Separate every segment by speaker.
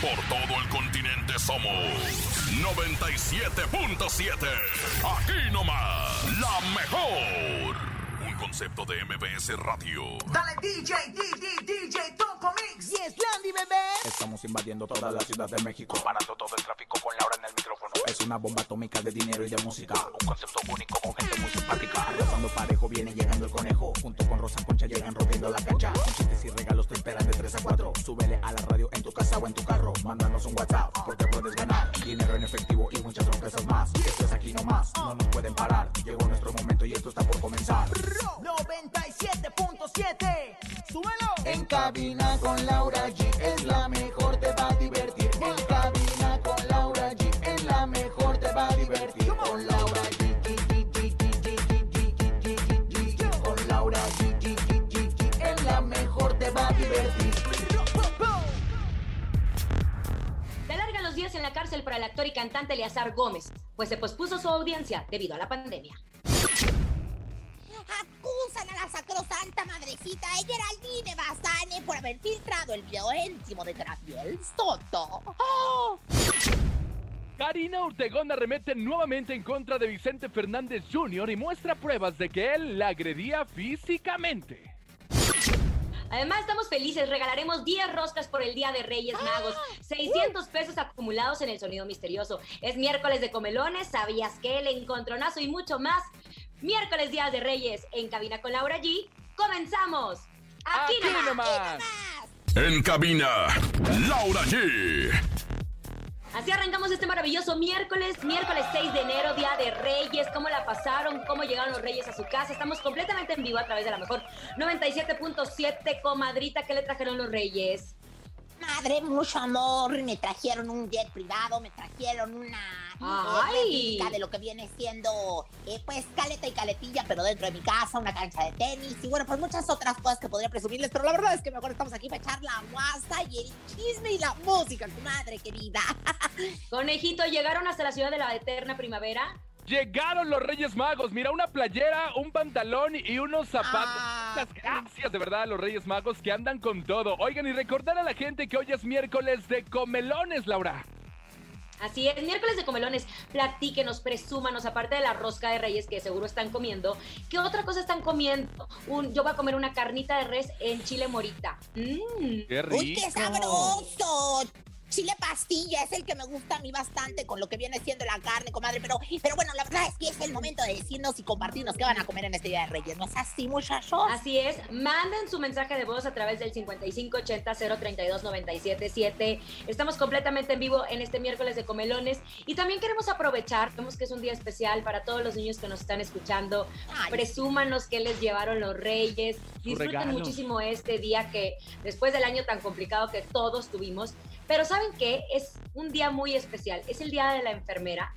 Speaker 1: Por todo el continente somos 97.7. Aquí nomás, la mejor. Un concepto de MBS Radio.
Speaker 2: Dale DJ, DJ, DJ, Topo Mix. Yes, Landy, bebé.
Speaker 3: Estamos invadiendo toda la ciudad de México. Parando todo el tráfico con Laura en el micrófono. Es una bomba atómica de dinero y de música. Un concepto único con gente muy simpática. Arrasando parejo viene llegando el conejo. Junto con Rosa Concha llegan rompiendo la cancha. Con chistes y regalos te esperan de 3 a 4. Súbele a la radio en tu casa o en tu carro. Mándanos un WhatsApp porque puedes ganar. Dinero en efectivo y muchas sorpresas más. Esto es aquí nomás. No nos pueden parar. Llegó nuestro momento y esto está por comenzar.
Speaker 2: 97.7. Súbelo.
Speaker 3: En cabina con Laura G es la mejor, divertir con Laura En la te
Speaker 4: Se alargan los días en la cárcel para el actor y cantante Eleazar Gómez, pues se pospuso su audiencia debido a la pandemia.
Speaker 5: Acusan a la sacrosanta madrecita de Geraldine Bazane por haber filtrado el video íntimo de Graciel Soto. ¡Oh!
Speaker 6: Karina Ortegón arremete nuevamente en contra de Vicente Fernández Jr. y muestra pruebas de que él la agredía físicamente.
Speaker 4: Además, estamos felices. Regalaremos 10 roscas por el Día de Reyes Magos. 600 pesos acumulados en el sonido misterioso. Es miércoles de comelones, sabías que el encontronazo y mucho más. Miércoles, Días de Reyes, en cabina con Laura G. ¡Comenzamos! Aquí,
Speaker 6: Aquí
Speaker 4: nomás.
Speaker 6: nomás.
Speaker 1: En cabina, Laura G.
Speaker 4: Así arrancamos este maravilloso miércoles, miércoles 6 de enero, Día de Reyes. ¿Cómo la pasaron? ¿Cómo llegaron los Reyes a su casa? Estamos completamente en vivo a través de la mejor 97.7 comadrita. ¿Qué le trajeron los Reyes?
Speaker 5: Madre, mucho amor. Me trajeron un jet privado, me trajeron una eh, de lo que viene siendo, eh, pues, caleta y caletilla, pero dentro de mi casa, una cancha de tenis y bueno, pues muchas otras cosas que podría presumirles, pero la verdad es que mejor estamos aquí para echar la guasa y el chisme y la música, tu madre querida.
Speaker 4: Conejito, llegaron hasta la ciudad de la eterna primavera.
Speaker 6: Llegaron los Reyes Magos. Mira, una playera, un pantalón y unos zapatos.
Speaker 5: Ah.
Speaker 6: Muchas gracias de verdad a los Reyes Magos que andan con todo. Oigan, y recordar a la gente que hoy es miércoles de comelones, Laura.
Speaker 4: Así es, miércoles de comelones, platíquenos, presúmanos, aparte de la rosca de reyes que seguro están comiendo, ¿qué otra cosa están comiendo? Un, yo voy a comer una carnita de res en chile morita. Mm.
Speaker 6: ¡Qué rico!
Speaker 5: ¡Uy, qué sabroso! Chile pastilla es el que me gusta a mí bastante con lo que viene siendo la carne, comadre. Pero, pero bueno, la verdad es que es el momento de decirnos y compartirnos qué van a comer en este Día de Reyes. ¿No es así, muchachos?
Speaker 4: Así es, manden su mensaje de voz a través del 5580-032-977. Estamos completamente en vivo en este miércoles de comelones y también queremos aprovechar, vemos que es un día especial para todos los niños que nos están escuchando.
Speaker 5: Ay.
Speaker 4: Presúmanos qué les llevaron los reyes. Disfruten
Speaker 6: regalos.
Speaker 4: muchísimo este día que después del año tan complicado que todos tuvimos. Pero ¿saben qué? Es un día muy especial. Es el día de la enfermera.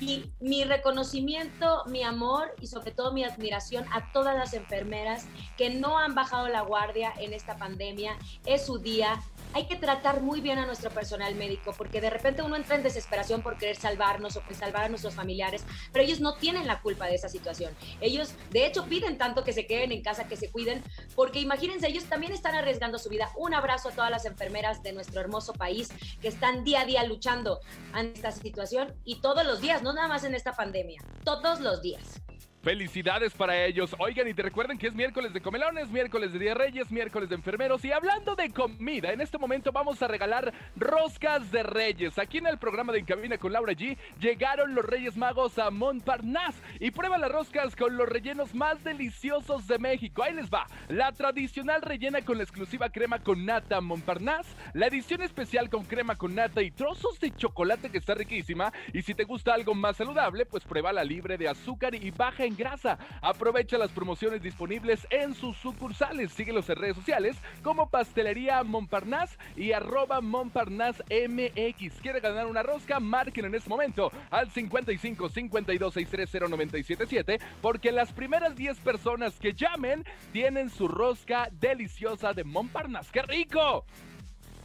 Speaker 4: Y mi reconocimiento, mi amor y sobre todo mi admiración a todas las enfermeras que no han bajado la guardia en esta pandemia. Es su día. Hay que tratar muy bien a nuestro personal médico porque de repente uno entra en desesperación por querer salvarnos o salvar a nuestros familiares, pero ellos no tienen la culpa de esa situación. Ellos, de hecho, piden tanto que se queden en casa, que se cuiden, porque imagínense, ellos también están arriesgando su vida. Un abrazo a todas las enfermeras de nuestro hermoso país que están día a día luchando ante esta situación y todos los días, no nada más en esta pandemia, todos los días.
Speaker 6: Felicidades para ellos. Oigan, y te recuerden que es miércoles de comelones, miércoles de Día Reyes, miércoles de enfermeros. Y hablando de comida, en este momento vamos a regalar roscas de Reyes. Aquí en el programa de Encabina con Laura G, llegaron los Reyes Magos a Montparnasse. Y prueba las roscas con los rellenos más deliciosos de México. Ahí les va. La tradicional rellena con la exclusiva crema con nata Montparnasse. La edición especial con crema con nata y trozos de chocolate que está riquísima. Y si te gusta algo más saludable, pues prueba la libre de azúcar y baja en grasa. Aprovecha las promociones disponibles en sus sucursales. Síguelos en redes sociales como Pastelería Montparnasse y arroba Montparnasse MX. ¿Quiere ganar una rosca? Marquen en este momento al 55 52 630 977 porque las primeras 10 personas que llamen tienen su rosca deliciosa de Montparnasse. ¡Qué rico!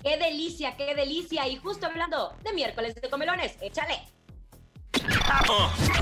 Speaker 4: ¡Qué delicia, qué delicia! Y justo hablando de miércoles de comelones, échale.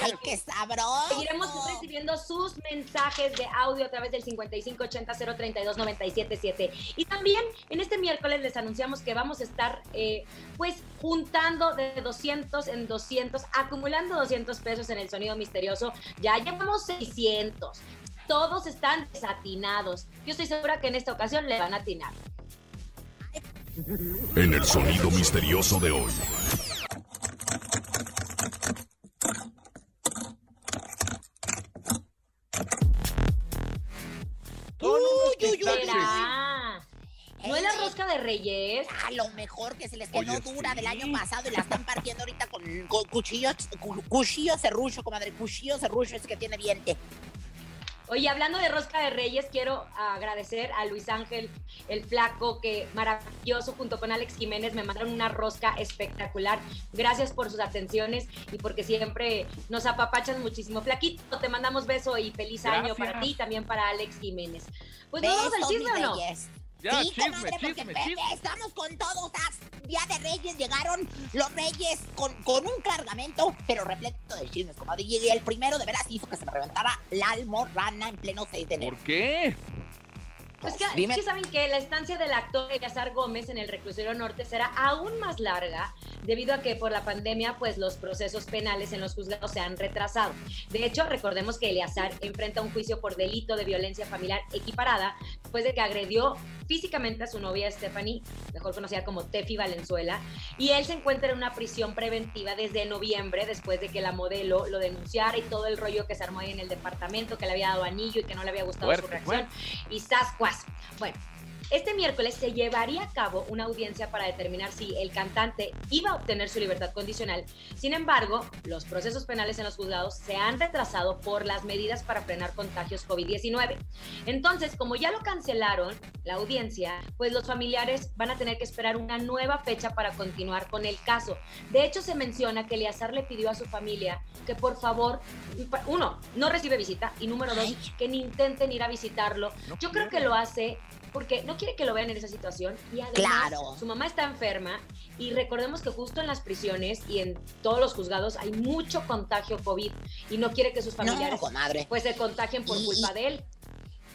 Speaker 5: ¡Ay, qué sabroso!
Speaker 4: Seguiremos recibiendo sus mensajes de audio a través del 5580-032-977. Y también en este miércoles les anunciamos que vamos a estar eh, pues juntando de 200 en 200, acumulando 200 pesos en el sonido misterioso. Ya llevamos 600. Todos están desatinados. Yo estoy segura que en esta ocasión le van a atinar.
Speaker 1: En el sonido misterioso de hoy.
Speaker 4: ¿No es la rosca de Reyes?
Speaker 5: A lo mejor que se les quedó
Speaker 1: Oye,
Speaker 5: dura
Speaker 1: sí.
Speaker 5: del año pasado y la están partiendo ahorita con, con cuchillos, cu- cuchillo serrucho, comadre, cuchillo serrucho es que tiene diente.
Speaker 4: Oye, hablando de rosca de reyes, quiero agradecer a Luis Ángel, el flaco, que maravilloso, junto con Alex Jiménez, me mandaron una rosca espectacular. Gracias por sus atenciones y porque siempre nos apapachan muchísimo. Flaquito, te mandamos beso y feliz año para ti y también para Alex Jiménez. Pues nos vamos al chisme o no?
Speaker 5: reyes.
Speaker 6: Ya,
Speaker 5: sí,
Speaker 6: chisme,
Speaker 5: comadre, porque
Speaker 6: chisme,
Speaker 5: estamos con todo. o sea, Día de Reyes llegaron los Reyes con, con un cargamento, pero repleto de chismes, comadre. Y el primero de veras hizo que se me reventara la almorrana en pleno 6 de enero.
Speaker 6: ¿Por qué?
Speaker 4: Pues que,
Speaker 5: Dime.
Speaker 4: es que saben que la estancia del actor Eleazar Gómez en el reclusorio norte será aún más larga debido a que por la pandemia pues los procesos penales en los juzgados se han retrasado. De hecho, recordemos que Eleazar enfrenta un juicio por delito de violencia familiar equiparada después de que agredió físicamente a su novia Stephanie, mejor conocida como Tefi Valenzuela, y él se encuentra en una prisión preventiva desde noviembre después de que la modelo lo denunciara y todo el rollo que se armó ahí en el departamento, que le había dado anillo y que no le había gustado
Speaker 6: Fuerte,
Speaker 4: su reacción y sascuas. Bueno, este miércoles se llevaría a cabo una audiencia para determinar si el cantante iba a obtener su libertad condicional. Sin embargo, los procesos penales en los juzgados se han retrasado por las medidas para frenar contagios COVID-19. Entonces, como ya lo cancelaron, la audiencia, pues los familiares van a tener que esperar una nueva fecha para continuar con el caso. De hecho, se menciona que Eleazar le pidió a su familia que por favor, uno, no recibe visita y número dos, que ni intenten ir a visitarlo. Yo creo que lo hace porque no quiere que lo vean en esa situación y además
Speaker 5: Claro.
Speaker 4: su mamá está enferma y recordemos que justo en las prisiones y en todos los juzgados hay mucho contagio COVID y no quiere que sus familiares pues se contagien por
Speaker 5: Y-
Speaker 4: culpa de él.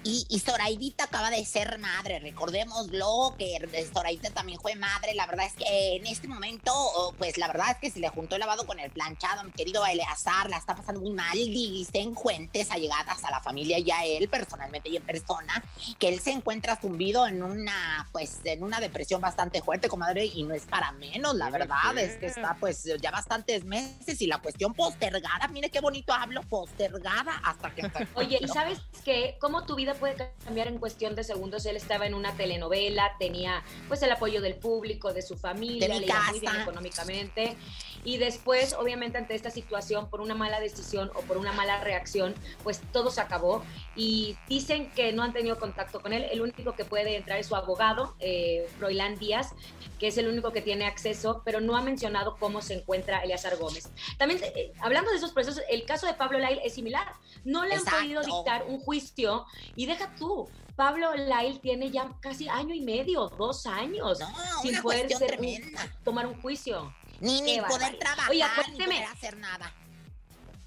Speaker 5: Y, y Zoraidita acaba de ser madre, recordémoslo, que Zoraidita también fue madre. La verdad es que en este momento, oh, pues la verdad es que se le juntó el lavado con el planchado. Mi querido Eleazar la está pasando muy mal. Dicen fuentes allegadas a la familia y a él, personalmente y en persona, que él se encuentra zumbido en una, pues, en una depresión bastante fuerte, comadre, y no es para menos, la verdad. Es que está, pues, ya bastantes meses y la cuestión postergada, mire qué bonito hablo, postergada hasta que...
Speaker 4: Oye, ¿y sabes qué? ¿Cómo tu vida puede cambiar en cuestión de segundos? Él estaba en una telenovela, tenía pues el apoyo del público, de su familia,
Speaker 5: De
Speaker 4: le iba muy bien económicamente. Y después, obviamente, ante esta situación, por una mala decisión o por una mala reacción, pues todo se acabó. Y dicen que no han tenido contacto con él. El único que puede entrar es su abogado, eh, Froilán Díaz, que es el único que tiene acceso, pero no ha mencionado cómo se encuentra Eleazar Gómez. También, eh, hablando de esos procesos, el caso de Pablo Lail es similar. No le han podido dictar un juicio y deja tú. Pablo Lail tiene ya casi año y medio, dos años,
Speaker 5: No,
Speaker 4: sin
Speaker 5: una
Speaker 4: poder ser un-
Speaker 5: tremenda.
Speaker 4: tomar un juicio.
Speaker 5: Ni, ni poder trabajar,
Speaker 4: Oye,
Speaker 5: ni poder hacer nada.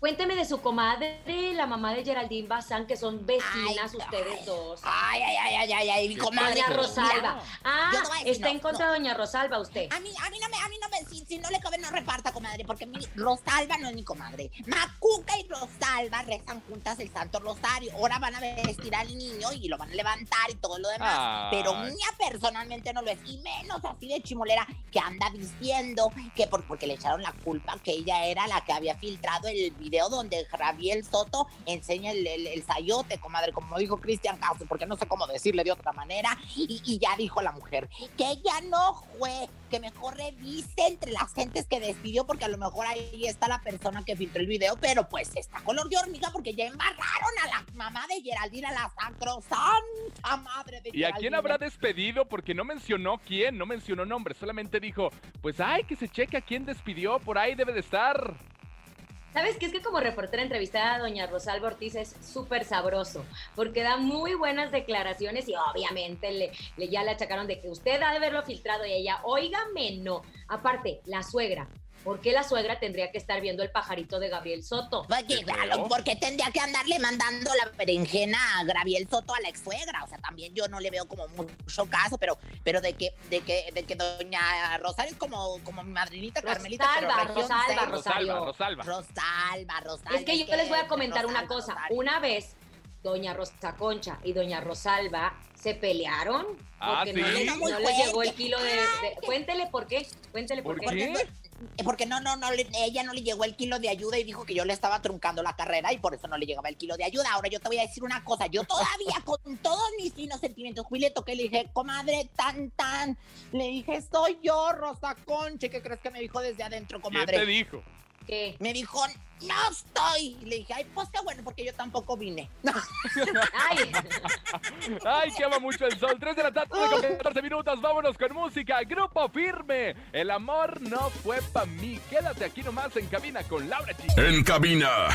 Speaker 4: Cuénteme de su comadre, la mamá de Geraldine Bazán, que son vecinas
Speaker 5: Ay,
Speaker 4: ustedes
Speaker 5: ay.
Speaker 4: dos.
Speaker 5: Ay, ay, ay, ay, ay, ay, mi comadre.
Speaker 4: Doña
Speaker 5: mira,
Speaker 4: Rosalba. Ah,
Speaker 5: decir
Speaker 4: está
Speaker 5: no,
Speaker 4: en contra
Speaker 5: no.
Speaker 4: de Doña Rosalba usted.
Speaker 5: A mí, a mí no me, a mí no me, si, si no le cabe no reparta, comadre. porque mi Rosalba no es mi comadre. Macuca y Rosalba rezan juntas el Santo Rosario. Ahora van a vestir al niño y lo van a levantar y todo lo demás. Pero mía personalmente no lo es. Y menos así de chimolera que anda diciendo que por, porque le echaron la culpa que ella era la que había filtrado el video donde Javier Soto enseña el, el, el sayote, comadre, como dijo Cristian Castro, porque no sé cómo decirle de otra manera. Y, y ya dijo la mujer que ella no fue, que mejor revise entre las gentes que despidió, porque a lo mejor ahí está la persona que filtró el video, pero pues está color de hormiga porque ya embarraron a la mamá de Geraldina, la sacrosanta madre de
Speaker 6: ¿Y a quién habrá despedido? Porque no mencionó quién, no mencionó nombre, solamente dijo, pues ay, que se cheque a quién despidió, por ahí debe de estar.
Speaker 4: ¿Sabes qué? Es que como reportera entrevistada a doña Rosalba Ortiz es súper sabroso, porque da muy buenas declaraciones y obviamente le, le- ya le achacaron de que usted ha de haberlo filtrado y ella, óigame, no. Aparte, la suegra. ¿Por qué la suegra tendría que estar viendo el pajarito de Gabriel Soto?
Speaker 5: Que,
Speaker 6: Qué feo.
Speaker 5: claro, porque tendría que andarle mandando la berenjena a Graviel Soto a la ex suegra. O sea, también yo no le veo como mucho caso, pero, pero de que, de que, de que doña Rosario es como, como mi madrinita Carmelita,
Speaker 4: Rosalba, Rosalba. Rosario.
Speaker 6: Rosalba, Rosalba.
Speaker 5: Rosalba, Rosalba.
Speaker 4: Es que yo les voy a comentar una cosa.
Speaker 5: Rosario.
Speaker 4: Una vez, doña Rosa Concha y doña Rosalba se pelearon
Speaker 6: Ah,
Speaker 4: porque
Speaker 6: ¿sí?
Speaker 4: no, le,
Speaker 5: No, muy
Speaker 4: no le llegó el kilo de, de- Cuéntele por qué. Cuéntele por,
Speaker 6: ¿Por
Speaker 4: qué.
Speaker 6: qué?
Speaker 5: Eh, Porque no, no, no, le- ella no le llegó el kilo de ayuda y dijo que yo le estaba truncando la carrera y por eso no le llegaba el kilo de ayuda. Ahora yo te voy a decir una cosa, yo todavía con todos mis finos sentimientos fui le toqué y le dije, comadre, tan, tan. Le dije, soy yo, Rosa Conche. ¿Qué crees que me dijo desde adentro,
Speaker 6: ¿Quién
Speaker 5: comadre?
Speaker 6: te dijo?
Speaker 4: ¿Qué?
Speaker 5: Me dijo, no estoy. Y le dije, ay, pues qué bueno, porque yo tampoco vine.
Speaker 4: Ay,
Speaker 6: Ay, que ama mucho el sol. 3 de la tarde con 14 minutos. Vámonos con música. Grupo firme. El amor no fue para mí. Quédate aquí nomás en cabina con Laura G.
Speaker 1: En cabina,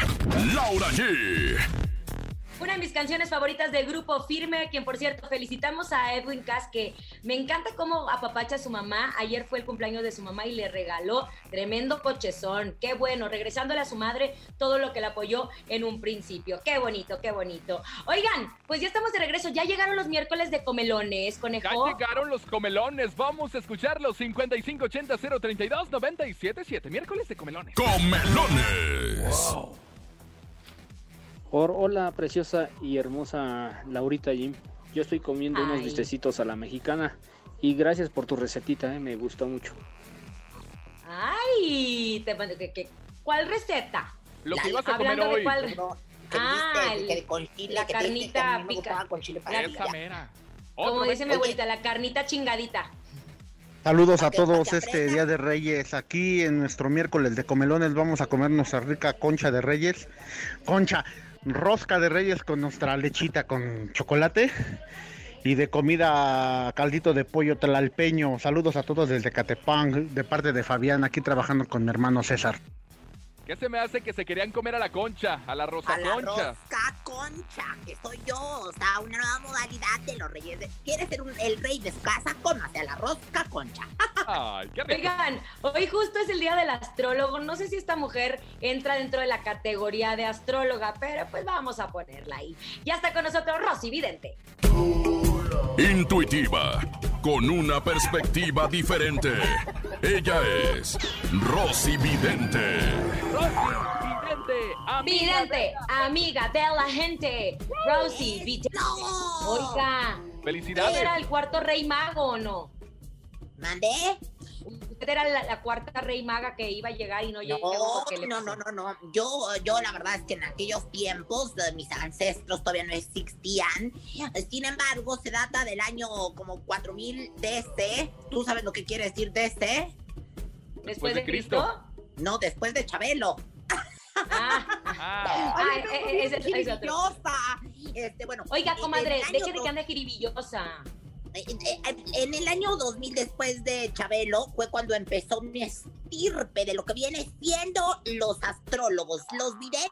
Speaker 1: Laura G.
Speaker 4: una de mis canciones favoritas del grupo Firme, quien por cierto felicitamos a Edwin Cass, que me encanta cómo apapacha a su mamá. Ayer fue el cumpleaños de su mamá y le regaló tremendo cochezón. Qué bueno, regresándole a su madre todo lo que le apoyó en un principio. Qué bonito, qué bonito. Oigan, pues ya estamos de regreso. Ya llegaron los miércoles de comelones,
Speaker 6: Ya
Speaker 4: conejo.
Speaker 6: llegaron los comelones. Vamos a escucharlos. 5580 032 977. Miércoles de comelones.
Speaker 1: Comelones.
Speaker 7: Or- hola, preciosa y hermosa Laurita Jim. Yo estoy comiendo unos bistecitos a la mexicana y gracias por tu recetita, eh, me gustó mucho.
Speaker 4: Ay, te, que- que- ¿cuál receta?
Speaker 6: Lo que
Speaker 5: La-
Speaker 6: ibas a comer
Speaker 4: hablando de
Speaker 6: hoy.
Speaker 4: cuál-
Speaker 5: No, que
Speaker 4: Ah,
Speaker 5: dijiste,
Speaker 4: el-
Speaker 5: que de con chile,
Speaker 4: la
Speaker 5: que
Speaker 4: carnita pica-
Speaker 5: con chile para
Speaker 6: Esa mera.
Speaker 4: Como dice mi
Speaker 5: Oye.
Speaker 4: abuelita, la carnita chingadita.
Speaker 8: Saludos a todos este. Día de Reyes. Aquí en nuestro miércoles de comelones vamos a comer nuestra rica concha de Reyes. Concha, rosca de Reyes con nuestra lechita con chocolate. Y de comida caldito de pollo tlalpeño. Saludos a todos desde Catepán, de parte de Fabián, aquí trabajando con mi hermano César.
Speaker 6: ¿Qué se me hace que se querían comer a la concha? A la rosa
Speaker 5: A la rosca concha, que soy yo, o sea, una nueva modalidad de los reyes. de- ¿Quieres ser un- el rey de su casa? Cómase a la rosca concha.
Speaker 6: Ay, qué rico.
Speaker 4: Oigan, hoy justo es el día del astrólogo. No sé si esta mujer entra dentro de la categoría de astróloga, pero pues vamos a ponerla ahí. Ya está con nosotros Rosy Vidente.
Speaker 1: Intuitiva, con una perspectiva diferente. Ella es Rosy Vidente.
Speaker 6: Rosy, vidente, amiga
Speaker 4: Vidente, amiga de la gente. Rosy Vidente.
Speaker 5: ¡No!
Speaker 4: Oiga,
Speaker 6: Felicidades.
Speaker 4: ¿usted era el cuarto rey mago o no?
Speaker 5: ¿Mandé?
Speaker 4: Usted era la, la cuarta rey maga que iba a llegar y no, llegó
Speaker 5: No,
Speaker 4: le
Speaker 5: no, no, no, no. Yo, yo la verdad es que en aquellos tiempos eh, mis ancestros todavía no existían. Sin embargo, se data del año como 4000 DC. ¿Tú sabes lo que quiere decir DC?
Speaker 4: Después de Cristo.
Speaker 5: No, después de Chabelo.
Speaker 4: Ah,
Speaker 6: Ah,
Speaker 4: Ah,
Speaker 5: Ay, no,
Speaker 4: es otro.
Speaker 5: jiribillosa. Este, bueno,
Speaker 4: Oiga, comadre, deje de que ande jiribillosa.
Speaker 5: En, en- el año 2000, después de Chabelo, fue cuando empezó mi estirpe de lo que viene siendo los astrólogos, los videntes,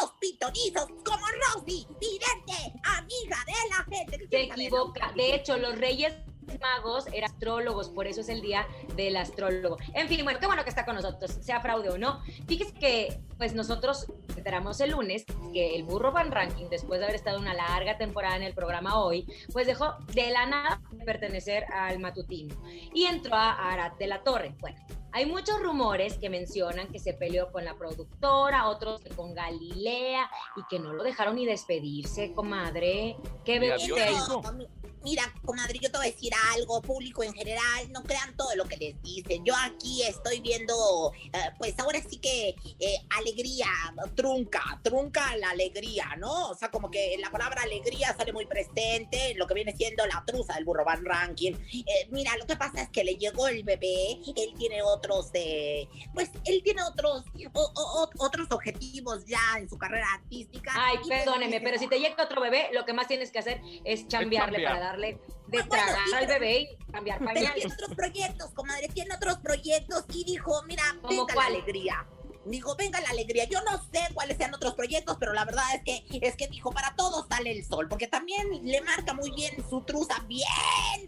Speaker 5: los pitonizos, como Rosy, vidente, amiga de la gente. ¿Qué
Speaker 4: Se equivoca. De hecho, los reyes magos eran astrólogos, por eso es el día del astrólogo. En fin, bueno, qué bueno que está con nosotros, sea fraude o no. Fíjese que, pues nosotros enteramos el lunes que el burro Van Ranking, después de haber estado una larga temporada en el programa hoy, pues dejó de la nada de pertenecer al matutino y entró a Arat de la Torre. Bueno, Hay muchos rumores que mencionan que se peleó con la productora, otros que con Galilea y que no lo dejaron ni despedirse, comadre. ¿Qué
Speaker 6: Ni
Speaker 5: Mira, comadre, yo te voy a decir algo, público en general, no crean todo lo que les dicen. Yo aquí estoy viendo, eh, pues ahora sí que eh, alegría, trunca, trunca la alegría, ¿no? O sea, como que la palabra alegría sale muy presente en lo que viene siendo la truza del burro Van Ranking. Eh, mira, lo que pasa es que le llegó el bebé, él tiene otros, eh, pues él tiene otros, o- o- o- otros objetivos ya en su carrera artística.
Speaker 4: Ay, perdóneme, pero si te llega otro bebé, lo que más tienes que hacer es chambearle
Speaker 6: chambear.
Speaker 4: para darle de
Speaker 5: Bueno,
Speaker 4: tragar
Speaker 5: sí,
Speaker 4: al
Speaker 5: pero-
Speaker 4: bebé y cambiar
Speaker 5: Pero
Speaker 4: pañales.
Speaker 5: tiene otros proyectos, comadre, tiene otros proyectos y dijo, mira,
Speaker 4: ¿Cómo
Speaker 5: venga
Speaker 4: cuál?
Speaker 5: la alegría. Dijo, venga la alegría. Yo no sé cuáles sean otros proyectos, pero la verdad es que es que dijo, para todos sale el sol, porque también le marca muy bien su truza bien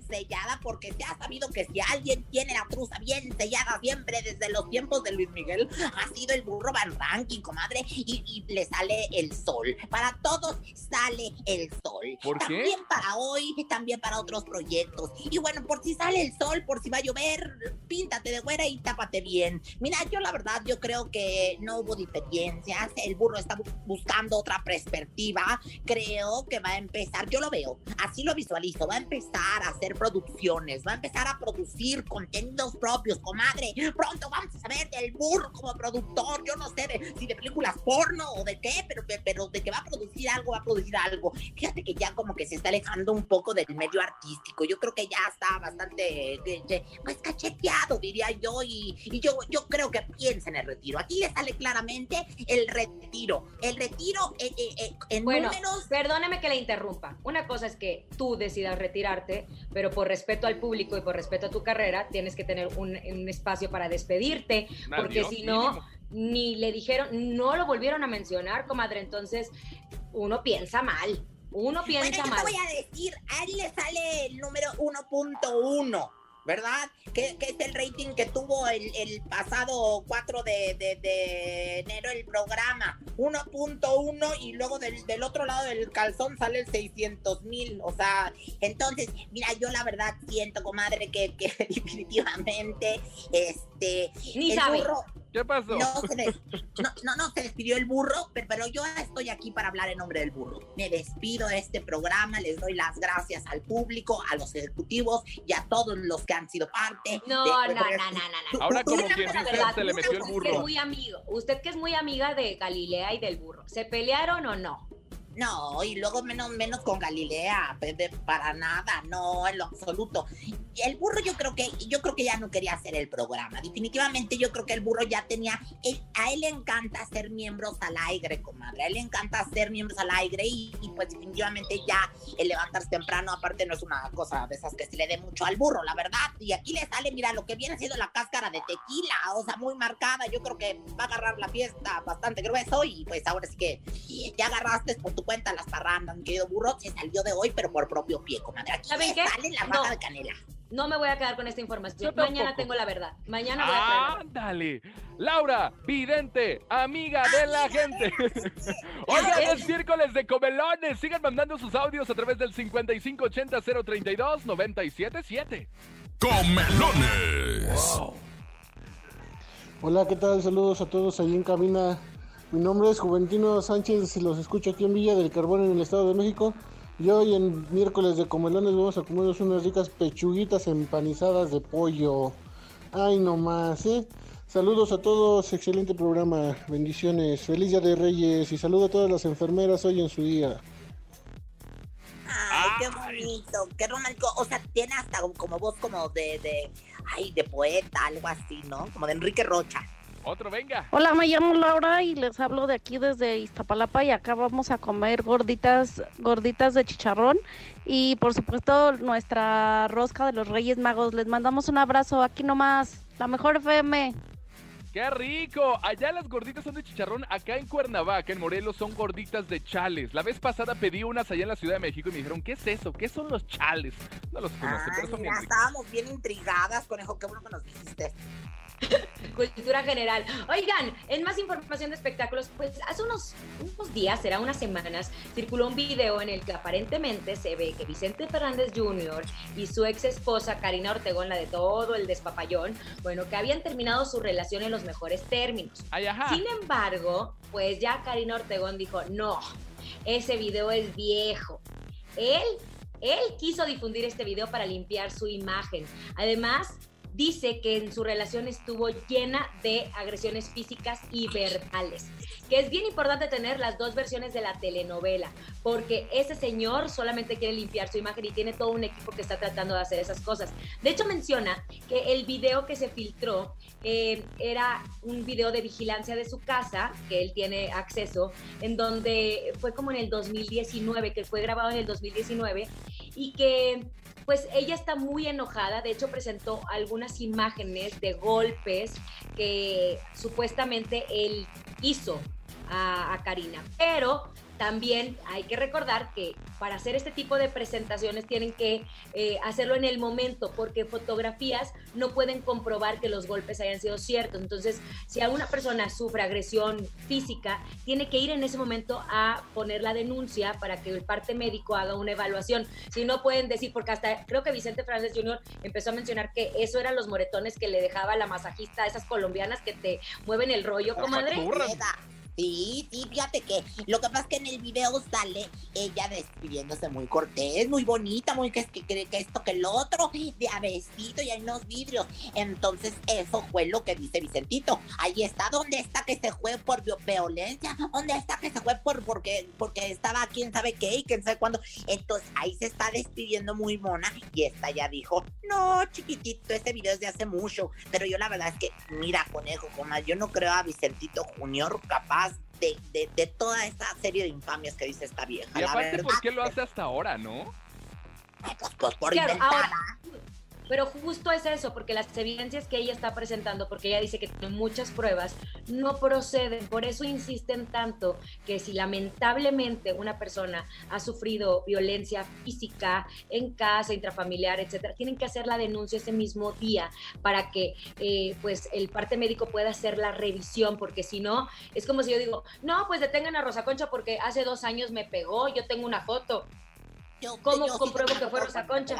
Speaker 5: sellada, porque se ha sabido que si alguien tiene la truza bien sellada siempre desde los tiempos de Luis Miguel, ha sido el burro Van Ranking, comadre, y, y le sale el sol. Para todos sale el sol.
Speaker 6: ¿Por qué?
Speaker 5: También para hoy, también para otros proyectos. Y bueno, por si sale el sol, por si va a llover, píntate de güera y tápate bien. Mira, yo la verdad, yo creo que no hubo diferencias. El burro está bu- buscando otra perspectiva. Creo que va a empezar, yo lo veo, así lo visualizo, va a empezar a hacer producciones, va a empezar a producir contenidos propios, comadre. Pronto vamos a ver del burro como productor, yo no sé de, si de películas porno o de qué, pero, pero de que va a producir algo, va a producir algo. Fíjate que ya como que se está alejando un poco del medio artístico. Yo creo que ya está bastante, eh, eh, pues cacheteado, diría yo, y, y yo, yo creo que piensa en el retiro. Aquí le sale claramente el retiro. El retiro eh, eh, eh, en
Speaker 4: Bueno,
Speaker 5: números
Speaker 4: perdóneme que le interrumpa. Una cosa es que tú decidas retirarte, pero por respeto al público y por respeto a tu carrera, tienes que tener un, un espacio para despedirte, porque si no, ni le dijeron, no lo volvieron a mencionar, comadre. Entonces, uno piensa mal. Uno
Speaker 5: Bueno,
Speaker 4: piensa
Speaker 5: te
Speaker 4: mal.
Speaker 5: voy a decir, a él le sale el número 1.1, ¿verdad? Que, que es el rating que tuvo el, el pasado 4 de, de- de enero el programa. 1.1 y luego del, del otro lado del calzón sale el 600 mil. O sea, entonces, mira, yo la verdad siento, comadre, que, que definitivamente, este...
Speaker 4: Ni
Speaker 5: el
Speaker 4: sabe.
Speaker 5: burro-
Speaker 6: ¿Qué pasó?
Speaker 5: no se, des- no, no, no se despidió el burro, pero, pero yo estoy aquí para hablar en nombre del burro. Me despido de este programa, les doy las gracias al público, a los ejecutivos y a todos los que han sido parte.
Speaker 4: No,
Speaker 5: de-
Speaker 4: no, no, no, no, no.
Speaker 6: Ahora como quien dice, se le
Speaker 4: usted
Speaker 6: metió el
Speaker 4: que es
Speaker 6: burro.
Speaker 4: muy amigo, usted que es muy amiga de Galilea y del burro, ¿se pelearon o no?
Speaker 5: No, y luego menos, menos con Galilea, para nada, no, en lo absoluto. Y el burro yo creo que, yo creo que ya no quería hacer el programa. Definitivamente yo creo que el burro ya tenía, él- a él le encanta ser miembros al aire, comadre. A él le encanta ser miembros al aire y, y, pues definitivamente ya el levantarse temprano, aparte no es una cosa de esas que se le dé mucho al burro, la verdad. Y aquí le sale, mira, lo que viene siendo la cáscara de tequila, o sea, muy marcada. Yo creo que va a agarrar la fiesta bastante grueso y pues ahora sí que ya agarraste por tu cuenta las parrandas, mi querido burro, se salió de hoy, pero por propio pie, comadre. Aquí
Speaker 4: ¿Saben qué?
Speaker 5: sale la
Speaker 4: No.
Speaker 5: de canela.
Speaker 4: No me voy a quedar con esta
Speaker 6: Yo
Speaker 4: información.
Speaker 6: tampoco.
Speaker 4: Mañana tengo la verdad. Mañana voy a.
Speaker 6: Ándale. Laura, vidente, amiga de la gente. Oigan, es miércoles de comelones. Sigan mandando sus audios a través del 5580-032-977.
Speaker 1: Comelones.
Speaker 9: Hola, ¿qué tal? Saludos a todos allí en cabina. Mi nombre es Juventino Sánchez y los escucho aquí en Villa del Carbón en el Estado de México. Y hoy en miércoles de comelones vamos a comernos unas ricas pechuguitas empanizadas de pollo. Ay, no más, ¿eh? Saludos a todos, excelente programa, bendiciones, feliz día de Reyes y saludo a todas las enfermeras hoy en su día.
Speaker 5: Ay, qué bonito, qué romántico. O sea, tiene hasta como voz como de, de, ay, de poeta, algo así, ¿no? Como de Enrique Rocha.
Speaker 6: Otro, venga.
Speaker 10: Hola, me llamo Laura y les hablo de aquí desde Iztapalapa y acá vamos a comer gorditas, gorditas de chicharrón y por supuesto nuestra rosca de los Reyes Magos. Les mandamos un abrazo aquí nomás, la mejor FM.
Speaker 6: ¡Qué rico! Allá las gorditas son de chicharrón, acá en Cuernavaca, en Morelos, son gorditas de chales. La vez pasada pedí unas allá en la Ciudad de México y me dijeron, ¿qué es eso? ¿Qué son los chales? No los conozco, pero son bien
Speaker 5: mira,
Speaker 6: ricos.
Speaker 5: estábamos bien intrigadas, conejo, qué bueno que nos dijiste.
Speaker 4: cultura general. Oigan, en más información de espectáculos, pues hace unos, unos días, será unas semanas, circuló un video en el que aparentemente se ve que Vicente Fernández Jr. y su ex esposa Karina Ortegón, la de todo el despapallón, bueno, que habían terminado su relación en los mejores términos. Sin embargo, pues ya Karina Ortegón dijo, no, ese video es viejo. Él, él quiso difundir este video para limpiar su imagen. Además, dice que en su relación estuvo llena de agresiones físicas y verbales. Que es bien importante tener las dos versiones de la telenovela, porque ese señor solamente quiere limpiar su imagen y tiene todo un equipo que está tratando de hacer esas cosas. De hecho, menciona que el video que se filtró eh, era un video de vigilancia de su casa, que él tiene acceso, en donde fue como en el 2019, que fue grabado en el 2019, y que pues ella está muy enojada, de hecho presentó algunas imágenes de golpes que supuestamente él hizo a, Karina, pero también hay que recordar que para hacer este tipo de presentaciones tienen que eh, hacerlo en el momento, porque fotografías no pueden comprobar que los golpes hayan sido ciertos. Entonces, si alguna persona sufre agresión física, tiene que ir en ese momento a poner la denuncia para que el parte médico haga una evaluación. Si no pueden decir, porque hasta creo que Vicente Fernández Jr. empezó a mencionar que eso eran los moretones que le dejaba la masajista a esas colombianas que te mueven el rollo, comadre.
Speaker 5: Sí, sí, fíjate que lo que pasa es que en el video sale ella despidiéndose muy cortés, muy bonita, muy que, que, que esto, que el otro, de a vestido y hay unos vidrios. Entonces, eso fue lo que dice Vicentito. Ahí está, ¿dónde está que se fue por violencia? ¿Dónde está que se fue por porque, porque estaba quién sabe qué y quién sabe cuándo? Entonces, ahí se está despidiendo muy mona y esta ya dijo, no, chiquitito, ese video es de hace mucho. Pero yo la verdad es que, mira, conejo, como yo no creo a Vicentito Junior capaz de, de, toda esta serie de infamias que dice esta vieja.
Speaker 6: Y aparte, ¿por qué lo hace hasta ahora, no?
Speaker 5: Pues, pues por
Speaker 4: claro, ahora, pero justo es eso, porque las evidencias que ella está presentando, porque ella dice que tiene muchas pruebas, no proceden. Por eso insisten tanto que si lamentablemente una persona ha sufrido violencia física en casa, intrafamiliar, etcétera, tienen que hacer la denuncia ese mismo día para que eh, pues el parte médico pueda hacer la revisión, porque si no, es como si yo digo, no, pues detengan a Rosa Concha porque hace dos años me pegó, yo tengo una foto. ¿Cómo compruebo que fue Rosa Concha?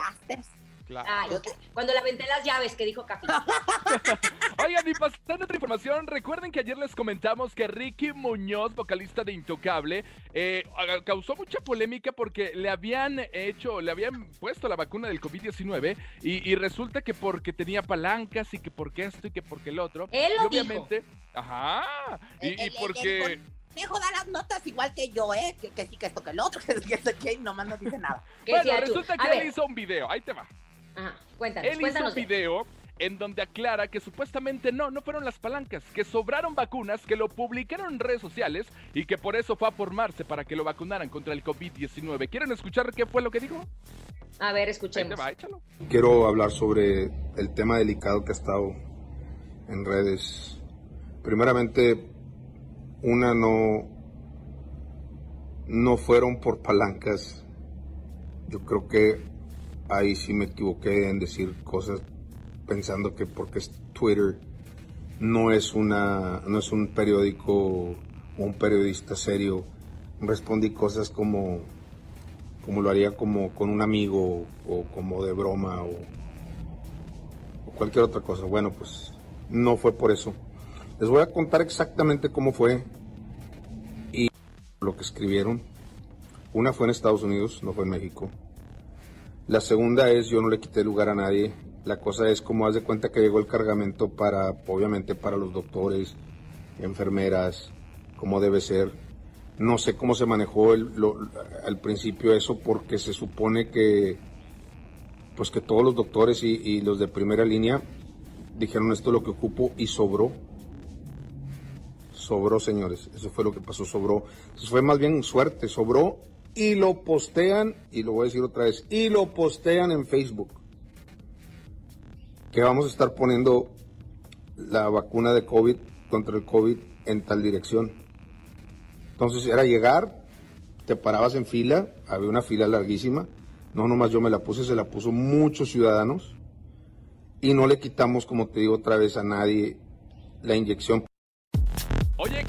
Speaker 4: Cuando la venté las llaves que dijo Café.
Speaker 6: Oigan, y pasando otra información, recuerden que ayer les comentamos que Ricky Muñoz, vocalista de Intocable, eh, causó mucha polémica porque le habían hecho, le habían puesto la vacuna del COVID-19 y, resulta que porque tenía palancas y que porque esto y que porque el otro.
Speaker 4: Él
Speaker 6: lo
Speaker 4: y
Speaker 6: obviamente, ajá, y, porque...
Speaker 5: Dejo da las notas igual que yo, ¿eh? Que, sí, que esto, que el otro, que, que, que nomás no dice nada.
Speaker 6: Bueno, resulta que él hizo un video, ahí te va.
Speaker 4: Ajá, cuéntanos,
Speaker 6: Él hizo un video en donde aclara que supuestamente no, no fueron las palancas, que sobraron vacunas, que lo publicaron en redes sociales y que por eso fue a formarse para que lo vacunaran contra el COVID-19. ¿Quieren escuchar qué fue lo que dijo?
Speaker 4: A ver, escuchemos.
Speaker 11: Quiero hablar sobre el tema delicado que ha estado en redes. Primeramente, una no no fueron por palancas. Yo creo que ahí sí me equivoqué en decir cosas pensando que porque es Twitter no es una no es un periódico o un periodista serio. Respondí cosas como como lo haría como con un amigo o como de broma o, o cualquier otra cosa. Bueno pues no fue por eso. Les voy a contar exactamente cómo fue y lo que escribieron. Una fue en Estados Unidos no fue en México la segunda es, yo no le quité lugar a nadie. La cosa es como haz de cuenta que llegó el cargamento para, obviamente, para los doctores, enfermeras, como debe ser. No sé cómo se manejó al principio eso porque se supone que, pues que todos los doctores y, y los de primera línea dijeron esto es lo que ocupo y sobró. Sobró, señores. Eso fue lo que pasó, sobró. Eso fue más bien suerte, sobró y lo postean, y lo voy a decir otra vez, y lo postean en Facebook. Que vamos a estar poniendo la vacuna de COVID contra el COVID en tal dirección. Entonces era llegar, te parabas en fila, había una fila larguísima, no nomás yo me la puse, se la puso muchos ciudadanos y no le quitamos, como te digo otra vez, a nadie la inyección.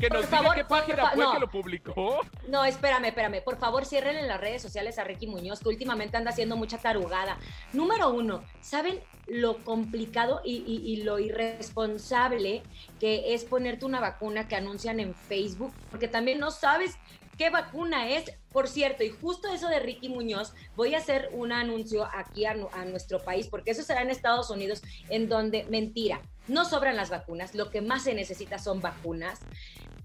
Speaker 6: Oye, que nos
Speaker 4: Por
Speaker 6: diga
Speaker 4: favor,
Speaker 6: qué página fue
Speaker 4: no.
Speaker 6: que lo publicó.
Speaker 4: No, espérame, espérame. Por favor, cierren en las redes sociales a Ricky Muñoz, que últimamente anda haciendo mucha tarugada. Número uno, ¿saben lo complicado y, y- y lo irresponsable que es ponerte una vacuna que anuncian en Facebook? Porque también no sabes qué vacuna es. Por cierto, y justo eso de Ricky Muñoz, voy a hacer un anuncio aquí a, nu- a nuestro país, porque eso será en Estados Unidos, en donde, mentira, no sobran las vacunas, lo que más se necesita son vacunas.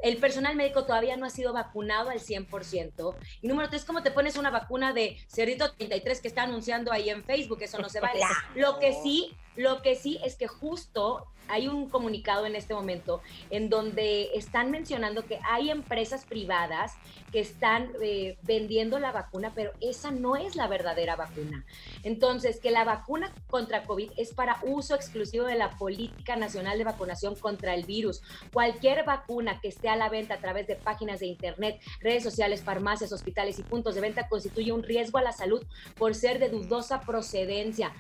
Speaker 4: El personal médico todavía no ha sido vacunado al 100%. Y número tres, ¿cómo te pones una vacuna de Cerrito 33 que está anunciando ahí en Facebook? Eso no se vale. Lo que sí, lo que sí es que justo hay un comunicado en este momento en donde están mencionando que hay empresas privadas que están eh, vendiendo la vacuna, pero esa no es la verdadera vacuna. Entonces, que la vacuna contra COVID es para uso exclusivo de la Política Nacional de Vacunación contra el virus. Cualquier vacuna que esté a la venta a través de páginas de internet, redes sociales, farmacias, hospitales y puntos de venta constituye un riesgo a la salud por ser de dudosa procedencia.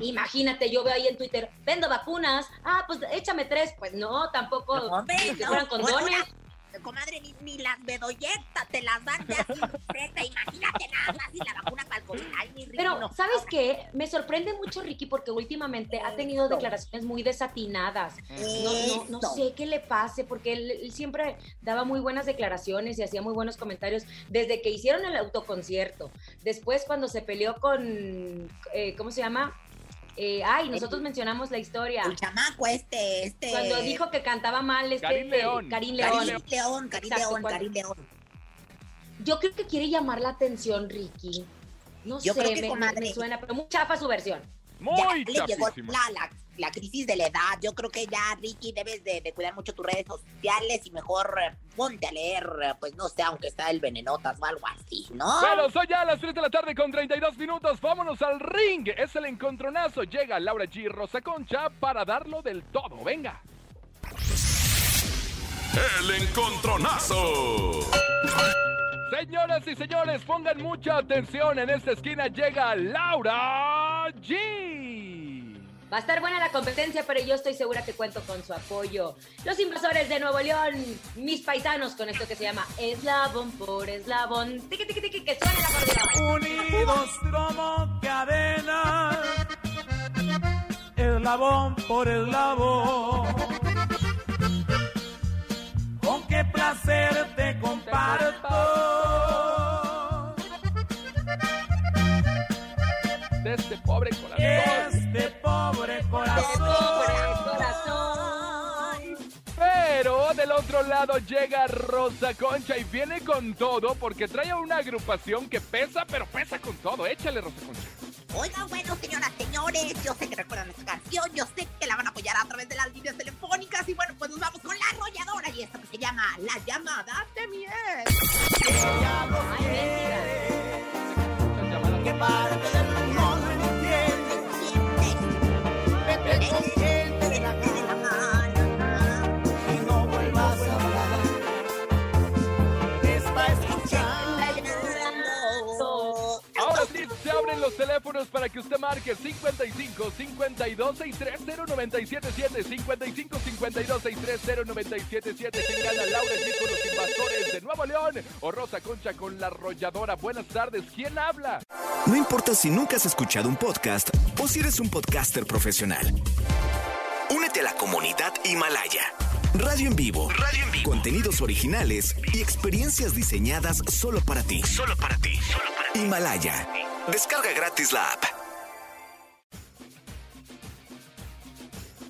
Speaker 4: Imagínate, yo veo ahí en Twitter, vendo vacunas, ah, pues échame tres. Pues no, tampoco
Speaker 5: No,
Speaker 4: que
Speaker 5: no.
Speaker 4: condones.
Speaker 5: Comadre, ni, ni las bedolletas te las dan ya sin receta. Imagínate nada más y la vacuna para el COVID. Ay, mi Ricky,
Speaker 4: Pero,
Speaker 5: no.
Speaker 4: ¿sabes qué? Me sorprende mucho Ricky porque últimamente ha tenido declaraciones muy desatinadas. No, no, no sé qué le pase porque él, él siempre daba muy buenas declaraciones y hacía muy buenos comentarios desde que hicieron el autoconcierto. Después cuando se peleó con, eh, ¿cómo se llama? Eh, ay, nosotros mencionamos la historia.
Speaker 5: El chamaco este, este...
Speaker 4: Cuando dijo que cantaba mal este
Speaker 6: Karim León.
Speaker 4: Karim León.
Speaker 5: Karim León, Karim León,
Speaker 4: cuando-
Speaker 5: Karim León.
Speaker 4: Yo creo que quiere llamar la atención, Ricky. No
Speaker 5: Yo
Speaker 4: sé,
Speaker 5: creo que,
Speaker 4: me- me,
Speaker 5: comadre.
Speaker 4: me suena, pero muy chafa su versión.
Speaker 5: Ya
Speaker 6: Muy
Speaker 5: le llegó la, la, la crisis de la edad. Yo creo que ya, Ricky, debes de, de cuidar mucho tus redes sociales y mejor eh, ponte a leer, eh, pues no sé, aunque sea el venenotas o algo así, ¿no?
Speaker 6: Bueno, soy ya a las 3 de la tarde con 32 minutos. Vámonos al ring. Es el encontronazo. Llega Laura G. Rosa Concha para darlo del todo. Venga.
Speaker 1: El encontronazo.
Speaker 6: Señoras y señores, pongan mucha atención. En esta esquina llega Laura G.
Speaker 4: Va a estar buena la competencia, pero yo estoy segura que cuento con su apoyo. Los invasores de Nuevo León, mis paisanos, con esto que se llama Eslabón por Eslabón. Tiqui, tiqui, tiqui, que suene la acordeón.
Speaker 12: Unidos como cadena, eslabón por eslabón. Con qué placer te comparto
Speaker 6: otro lado llega Rosa Concha y viene con todo porque trae a una agrupación que pesa, pero pesa con todo. Échale, Rosa Concha.
Speaker 5: Oigan, bueno, señoras, señores, yo sé que recuerdan esta canción, yo sé que la van a apoyar a través de las líneas telefónicas y bueno, pues nos vamos con la arrolladora y esto que se llama La Llamada de mi ex.
Speaker 4: Ay, mentira.
Speaker 12: Que parte del mundo no entiendes.
Speaker 6: Los teléfonos para que usted marque 55 52 63 0977 55 52 63 0977 ¿Quién gana Laura G con los invasores de Nuevo León o Rosa Concha con la arrolladora? Buenas tardes, ¿quién habla?
Speaker 13: No importa si nunca has escuchado un podcast o si eres un podcaster profesional. Únete a la comunidad Himalaya. Radio en vivo. Radio en vivo. Contenidos originales y experiencias diseñadas solo para ti. Solo para ti. Solo para ti. Himalaya. Descarga gratis la app.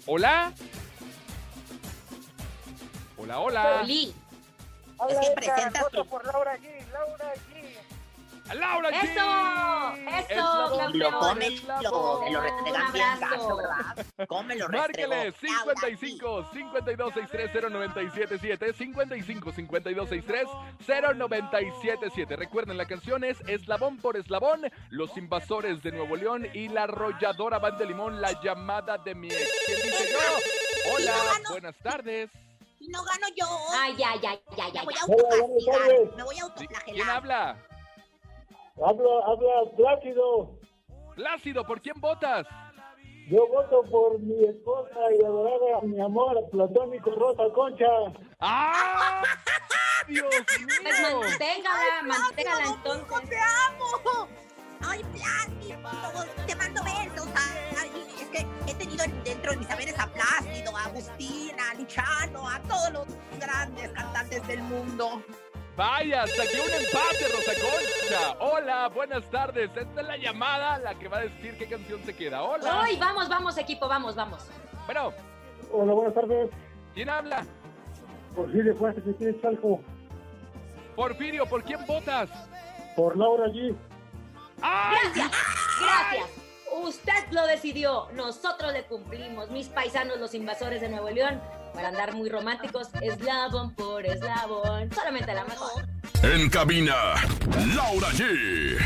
Speaker 6: Hola. Hola, hola.
Speaker 4: Oli.
Speaker 5: Es que presentas tu...
Speaker 6: A Laura G.
Speaker 4: ¡Eso! ¡Eso,
Speaker 6: Eslabón
Speaker 5: Lo
Speaker 6: Eslabón.
Speaker 5: lo, me lo restregan bien gacho, ¿verdad? ¿Cómo me lo restregó?
Speaker 6: Márquele
Speaker 5: Laura,
Speaker 6: 55 52 63 0977 55 52 63 0977 Recuerden, la canción es Eslabón por Eslabón, Los Invasores de Nuevo León y la arrolladora Banda de Limón, La Llamada de mi ex. ¿Quién dice yo? Hola, buenas tardes.
Speaker 5: Y no gano yo.
Speaker 4: Ay, ya, ya, ya, ya.
Speaker 5: Me voy a autocastigar. Me voy a
Speaker 6: ¿Quién
Speaker 5: autoflagelar.
Speaker 6: habla?
Speaker 9: Habla, habla Plácido.
Speaker 6: Plácido, ¿por quién votas?
Speaker 9: Yo voto por mi esposa y adorada, mi amor platónico Rosa Concha.
Speaker 6: ¡Ah! ¡Dios
Speaker 4: Pues
Speaker 6: mío!
Speaker 4: manténgala, manténgala entonces.
Speaker 5: ¡Te amo! ¡Ay, Plácido! Te mando besos. Ay, es que he tenido dentro de mis saberes a Plácido, a Agustina, a Luciano, a todos los grandes cantantes del mundo.
Speaker 6: Vaya, saqué un empate, Rosa Concha. Hola, buenas tardes. Esta es la llamada, la que va a decir qué canción se queda. Hola.
Speaker 4: Ay, vamos, vamos, equipo, vamos, vamos.
Speaker 6: Bueno,
Speaker 9: Hola, buenas tardes.
Speaker 6: ¿quién habla?
Speaker 9: Por fin de fuerza que tienes algo.
Speaker 6: Porfirio, ¿por quién votas?
Speaker 9: Por Laura G.
Speaker 6: ¡Ay!
Speaker 4: Gracias, gracias. Usted lo decidió, nosotros le cumplimos. Mis paisanos, los invasores de Nuevo León, para andar muy románticos, eslabón por eslabón. Solamente la mejor.
Speaker 1: En cabina, Laura G.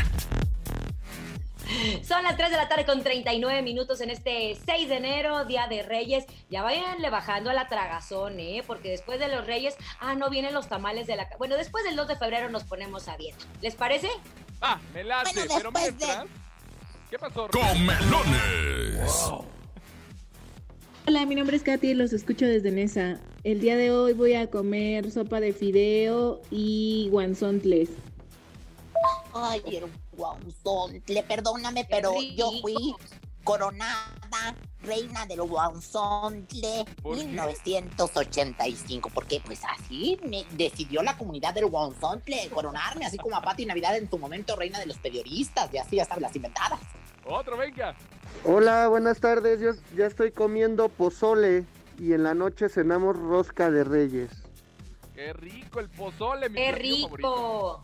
Speaker 4: Son las 3 de la tarde con 39 minutos en este 6 de enero, Día de Reyes. Ya vayanle bajando a la tragazón, ¿eh? Porque después de los Reyes, ah, no vienen los tamales de la... Bueno, después del 2 de febrero nos ponemos a dieta. ¿Les parece?
Speaker 6: Ah, me late,
Speaker 5: Bueno,
Speaker 6: pero
Speaker 5: después de-
Speaker 6: mientras... ¿Qué pasó?
Speaker 1: Comelones.
Speaker 14: Hola, mi nombre es Katy y los escucho desde Nesa. El día de hoy voy a comer sopa de fideo y guanzontles.
Speaker 5: Ay, el guauzontle, perdóname, pero yo fui coronada reina del guauzontle
Speaker 6: ¿Por qué?
Speaker 5: 1985, porque pues así me decidió la comunidad del guauzontle coronarme, así como a Pati Navidad en su momento reina de los periodistas, y así ya sabes, las inventadas.
Speaker 6: Otro, venga.
Speaker 15: Hola, buenas tardes. Yo ya estoy comiendo pozole y en la noche cenamos rosca de reyes.
Speaker 6: Qué rico el pozole, mi
Speaker 4: ¡Qué
Speaker 6: favorito.
Speaker 4: rico!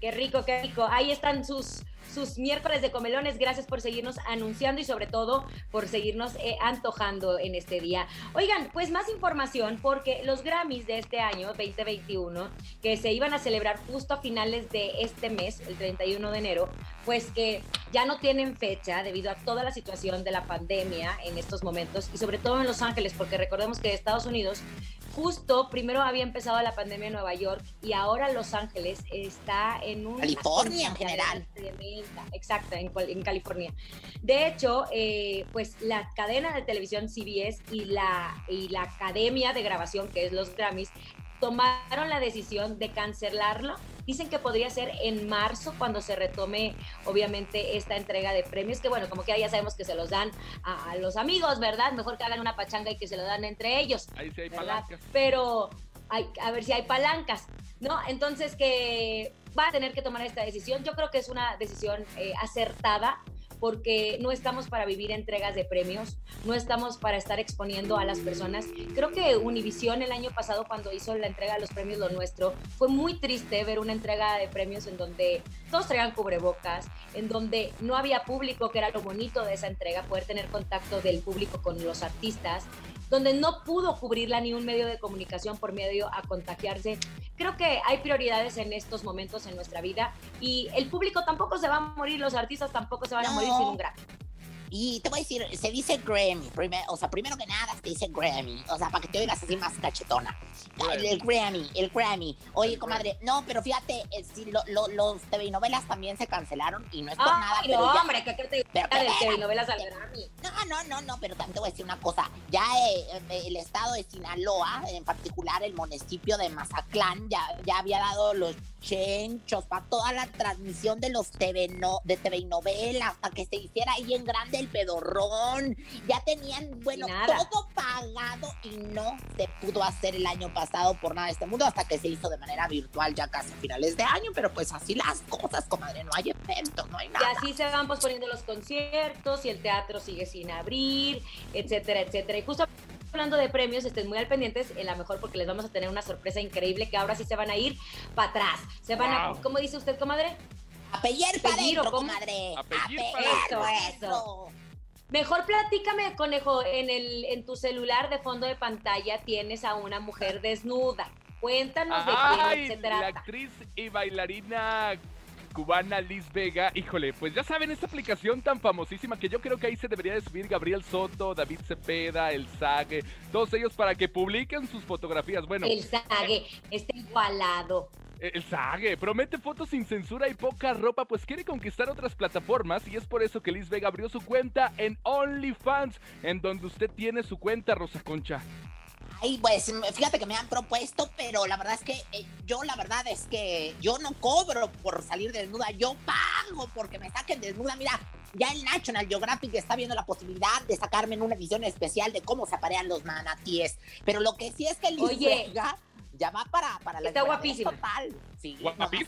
Speaker 4: ¡Qué rico, qué rico! Ahí están sus, sus miércoles de comelones. Gracias por seguirnos anunciando y sobre todo por seguirnos eh, antojando en este día. Oigan, pues más información porque los Grammys de este año 2021, que se iban a celebrar justo a finales de este mes, el 31 de enero, pues que ya no tienen fecha debido a toda la situación de la pandemia en estos momentos y sobre todo en Los Ángeles, porque recordemos que Estados Unidos justo primero había empezado la pandemia en Nueva York y ahora Los Ángeles está en un
Speaker 5: California en general.
Speaker 4: exacto, en California. De hecho, eh, pues la cadena de televisión CBS y la, y la academia de grabación, que es los Grammys, tomaron la decisión de cancelarlo. Dicen que podría ser en marzo cuando se retome, obviamente, esta entrega de premios, que bueno, como que ya sabemos que se los dan a, a los amigos, ¿verdad? Mejor que hagan una pachanga y que se lo dan entre ellos.
Speaker 6: Ahí sí hay palancas.
Speaker 4: Pero hay, a ver si hay palancas, ¿no? Entonces que va a tener que tomar esta decisión. Yo creo que es una decisión eh, acertada porque no estamos para vivir entregas de premios, no estamos para estar exponiendo a las personas. Creo que Univision el año pasado cuando hizo la entrega de los premios Lo Nuestro, fue muy triste ver una entrega de premios en donde todos traían cubrebocas, en donde no había público, que era lo bonito de esa entrega, poder tener contacto del público con los artistas, donde no pudo cubrirla ni un medio de comunicación por medio a contagiarse. Creo que hay prioridades en estos momentos en nuestra vida y el público tampoco se va a morir, los artistas tampoco se van a morir sin un Grammy.
Speaker 5: Y te voy a decir, se dice Grammy, primer- o sea, primero que nada se dice Grammy, o sea, para que te oigas así más cachetona. El, el Grammy, el Grammy. Oye, comadre, no, pero fíjate, eh, si lo- lo- los TV novelas también se cancelaron y no es por nada, pero
Speaker 4: no,
Speaker 5: ya-
Speaker 4: hombre, ¿qué crees que
Speaker 5: Pero
Speaker 4: te de telenovelas al Grammy?
Speaker 5: No, no, no, no, pero también te voy a decir una cosa. Ya eh, eh, el estado de Sinaloa, en particular el municipio de Mazatlán, ya, ya había dado los chenchos para toda la transmisión de los TV no, de TV novelas, para que se hiciera ahí en grande el pedorrón. Ya tenían, bueno,
Speaker 4: nada.
Speaker 5: todo pagado y no se pudo hacer el año pasado por nada de este mundo, hasta que se hizo de manera virtual ya casi a finales de año, pero pues así las cosas, comadre, no hay eventos, no hay
Speaker 4: Y
Speaker 5: nada.
Speaker 4: así se van posponiendo los conciertos y el teatro sigue sin abrir, etcétera, etcétera. Y justo hablando de premios, estén muy al pendientes, en la mejor porque les vamos a tener una sorpresa increíble que ahora sí se van a ir para atrás. Se van a. ¿cómo dice usted, comadre?
Speaker 5: A pellar para
Speaker 4: Pellir, ¿o
Speaker 5: adentro, comadre.
Speaker 6: A pellir
Speaker 5: A
Speaker 6: para
Speaker 4: Eso,
Speaker 5: adentro.
Speaker 4: eso. Mejor platícame, conejo, en, el, en tu celular de fondo de pantalla tienes a una mujer desnuda. Cuéntanos de quién se
Speaker 6: la
Speaker 4: trata.
Speaker 6: actriz y bailarina cubana Liz Vega. Híjole, pues ya saben, esta aplicación tan famosísima que yo creo que ahí se debería de subir Gabriel Soto, David Cepeda, El Sague, todos ellos para que publiquen sus fotografías. Bueno,
Speaker 4: El Sague está igualado.
Speaker 6: el Sague promete fotos sin censura y poca ropa, pues quiere conquistar otras plataformas y es por eso que Liz Vega abrió su cuenta en OnlyFans, en donde usted tiene su cuenta, Rosa Concha.
Speaker 5: Ay, pues fíjate que me han propuesto, pero la verdad es que eh, yo la verdad es que yo no cobro por salir desnuda, yo pago porque me saquen desnuda. Mira, ya el National Geographic está viendo la posibilidad de sacarme en una edición especial de cómo se aparean los manatíes. Pero lo que sí es que Liz
Speaker 4: Oye.
Speaker 5: Ya va para, para la
Speaker 4: Está
Speaker 5: total. Sí,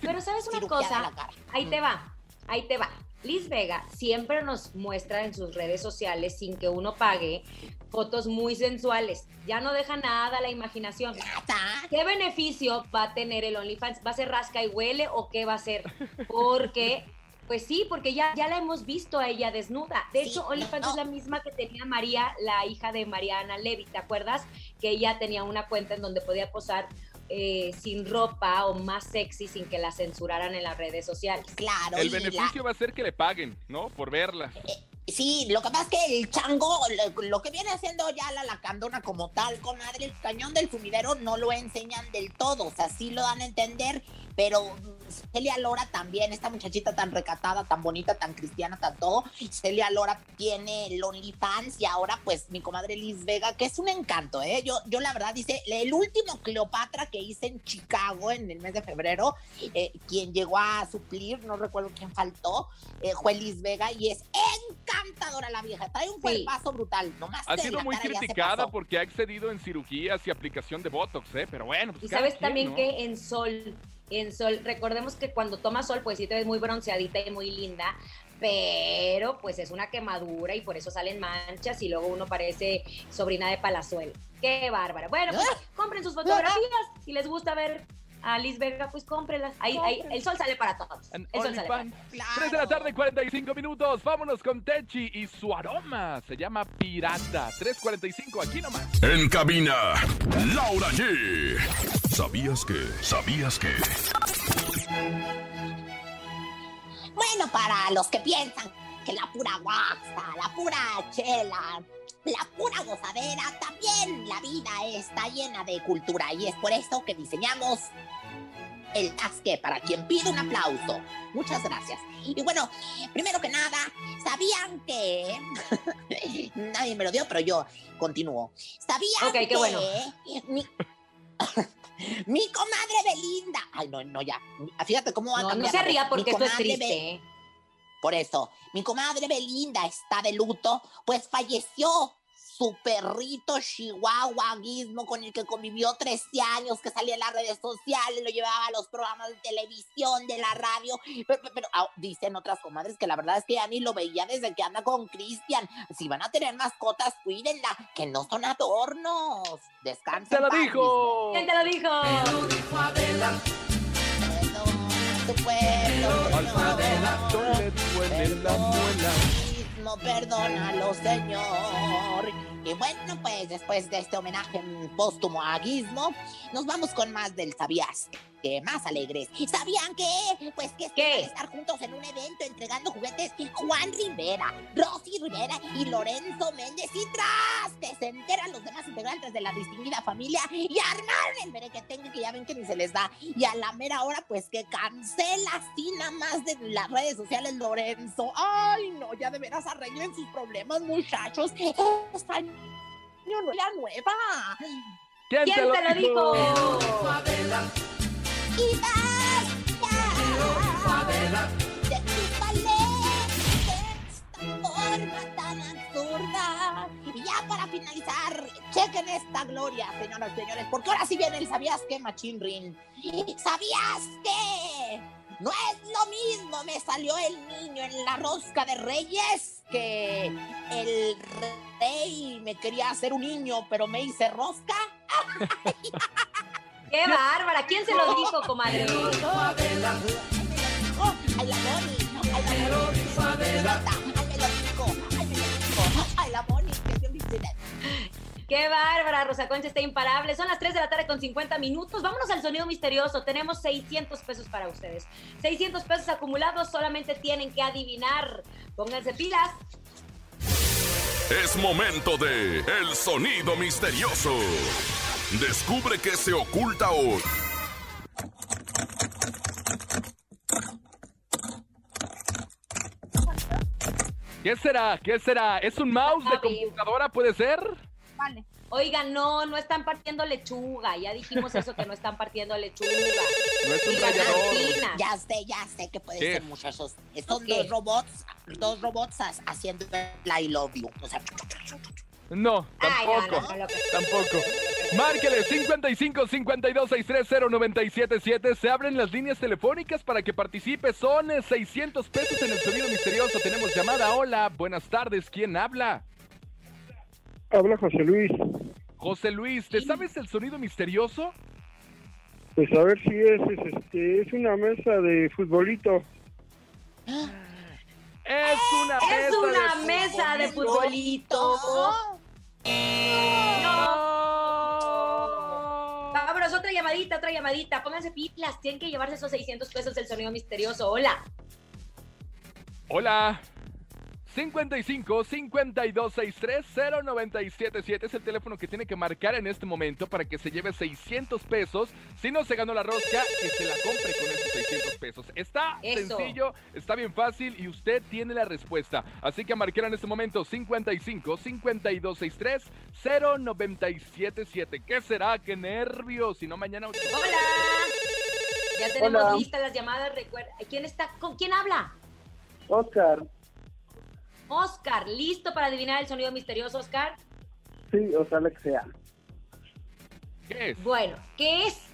Speaker 4: Pero sabes una cosa, ahí te va, ahí te va. Liz Vega siempre nos muestra en sus redes sociales, sin que uno pague, fotos muy sensuales. Ya no deja nada a la imaginación. ¿Qué beneficio va a tener el OnlyFans? ¿Va a ser rasca y huele o qué va a ser? Porque, pues sí, porque ya, ya la hemos visto a ella desnuda. De hecho, OnlyFans es la misma que tenía María, la hija de Mariana Levy, ¿te acuerdas? Que ella tenía una cuenta en donde podía posar eh, sin ropa o más sexy sin que la censuraran en las redes sociales.
Speaker 5: Claro.
Speaker 6: El beneficio va a ser que le paguen, ¿no? Por verla.
Speaker 5: Sí, lo que pasa es que el chango, lo, lo que viene haciendo ya la lacandona como tal, comadre, el cañón del sumidero no lo enseñan del todo, o sea, sí lo dan a entender, pero Celia Lora también, esta muchachita tan recatada, tan bonita, tan cristiana, tan todo, Celia Lora tiene el OnlyFans y ahora pues mi comadre Liz Vega, que es un encanto, ¿eh? Yo, yo la verdad dice, el último Cleopatra que hice en Chicago en el mes de febrero, eh, quien llegó a suplir, no recuerdo quién faltó, eh, fue Liz Vega y es encantadora la vieja, trae un cuerpazo brutal, nomás
Speaker 6: Ha
Speaker 5: te
Speaker 6: sido muy criticada porque ha excedido en cirugías y aplicación de Botox, ¿eh? Pero bueno, pues
Speaker 4: Y sabes
Speaker 6: quien,
Speaker 4: también
Speaker 6: ¿no?
Speaker 4: que en sol, en sol, recordemos que cuando tomas sol, pues sí te ves muy bronceadita y muy linda, pero pues es una quemadura y por eso salen manchas y luego uno parece sobrina de Palazuelo. Qué bárbara. Bueno, pues compren sus fotografías. Si les gusta ver a Liz Vega, pues cómprenlas. Ahí, ahí, el sol sale para todos. El sol sale para todos.
Speaker 6: 3 de la tarde, 45 minutos. Vámonos con Techi y su aroma. Se llama Pirata. 3.45, aquí nomás.
Speaker 1: En cabina, Laura G. ¿Sabías que? ¿Sabías que?
Speaker 5: Bueno, para los que piensan que la pura guasa, la pura chela, la pura gozadera, también la vida está llena de cultura y es por eso que diseñamos el tasque para quien pide un aplauso. Muchas gracias. Y bueno, primero que nada, ¿sabían que... Nadie me lo dio, pero yo continúo. ¿Sabían que
Speaker 4: bueno.
Speaker 5: mi... mi comadre Belinda... Ay, no, no, ya. Fíjate cómo va a
Speaker 4: No, se ría porque esto es
Speaker 5: Be-
Speaker 4: triste. ¿eh?
Speaker 5: Por eso, mi comadre Belinda está de luto, pues falleció su perrito Chihuahua Gizmo con el que convivió 13 años, que salía en las redes sociales, lo llevaba a los programas de televisión, de la radio. Pero, pero- pero, dicen otras comadres que la verdad es que ya ni lo veía desde que anda con Cristian. Si van a tener mascotas, cuídenla, que no son adornos. Descansen.
Speaker 6: ¡Te lo dijo!
Speaker 4: ¿Quién te lo dijo?
Speaker 5: Tu pueblo.
Speaker 6: No le duele la muela.
Speaker 5: perdónalo, Señor. Y bueno, pues después de este homenaje póstumo a Gizmo, nos vamos con más del Sabías. Que más alegres. ¿Sabían que? Pues que
Speaker 4: ¿Qué?
Speaker 5: van a estar juntos en un evento entregando juguetes Juan Rivera, Rosy Rivera y Lorenzo Méndez. Y tras que se enteran los demás integrantes de la distinguida familia y armaron el merequetengue que ya ven que ni se les da. Y a la mera hora, pues que cancela así nada más de las redes sociales Lorenzo. Ay, no, ya de veras arreglen sus problemas, muchachos. Esta nueva.
Speaker 6: ¿Quién,
Speaker 4: ¿Quién te lo dijo?
Speaker 5: Y basta de tu paleta esta forma tan absurda. Y ya para finalizar, chequen esta gloria, señoras y señores, porque ahora sí viene el ¿Sabías qué, Machín? ¿Sabías qué? No es lo mismo, me salió el niño en la rosca de reyes que el rey me quería hacer un niño, pero me hice rosca.
Speaker 4: ¡Qué bárbara! ¿Quién se lo dijo, comadre?
Speaker 5: Ay, la Moni, ay, la Moni. Ay, me lo dijo, ay, me lo dijo. Ay, la Moni, que Dios me bendiga.
Speaker 4: Qué bárbara, Rosa Concha está imparable. Son las 3 de la tarde con 50 minutos. Vámonos al sonido misterioso. Tenemos 600 pesos para ustedes. 600 pesos acumulados, solamente tienen que adivinar. Pónganse pilas.
Speaker 1: Es momento de El Sonido Misterioso. Descubre qué se oculta hoy.
Speaker 6: ¿Qué será? ¿Qué será? ¿Es un mouse de computadora, puede ser?
Speaker 4: Vale. Oigan, no, no están partiendo lechuga. Ya dijimos eso, que no están partiendo lechuga.
Speaker 6: No es un.
Speaker 4: Argentina.
Speaker 5: Ya sé, ya sé que puede
Speaker 6: ¿Qué?
Speaker 5: ser, muchachos. Son
Speaker 4: Ok.
Speaker 5: dos robots, dos robots ha- haciendo el I love you. O sea,
Speaker 6: No,
Speaker 4: Ay, no,
Speaker 6: tampoco.
Speaker 4: no, no, López.
Speaker 6: Tampoco. Márquele 55 52 630 977. Se abren las líneas telefónicas para que participe. Son eh, 600 pesos en el sonido misterioso. Tenemos llamada. Hola, buenas tardes. ¿Quién habla?
Speaker 16: Habla José Luis.
Speaker 6: José Luis, ¿te sabes el sonido misterioso?
Speaker 16: Pues a ver si es, es, este, es una mesa de futbolito.
Speaker 6: Es una
Speaker 4: Es
Speaker 6: mesa
Speaker 4: una
Speaker 6: de
Speaker 4: mesa de futbolito. No. Vámonos, otra llamadita, otra llamadita. Pónganse pilas. Tienen que llevarse esos 600 pesos del sonido misterioso. Hola.
Speaker 6: Hola. 55 52 63 0977 es el teléfono que tiene que marcar en este momento para que se lleve 600 pesos. Si no se ganó la rosca, que se la compre con esos 600 pesos. Está
Speaker 4: Eso.
Speaker 6: sencillo, está bien fácil y usted tiene la respuesta. Así que marcar en este momento 55 52 63 0977. ¿Qué será? ¡Qué nervios! Si no, mañana.
Speaker 4: Hola. Ya tenemos
Speaker 16: Hola.
Speaker 4: listas las llamadas. Recuerda. ¿Quién está? ¿Con quién habla?
Speaker 16: Oscar,
Speaker 4: Oscar, ¿listo para adivinar el sonido misterioso, Oscar?
Speaker 16: sí, ojalá que sea.
Speaker 6: ¿Qué es?
Speaker 4: Bueno, ¿qué es?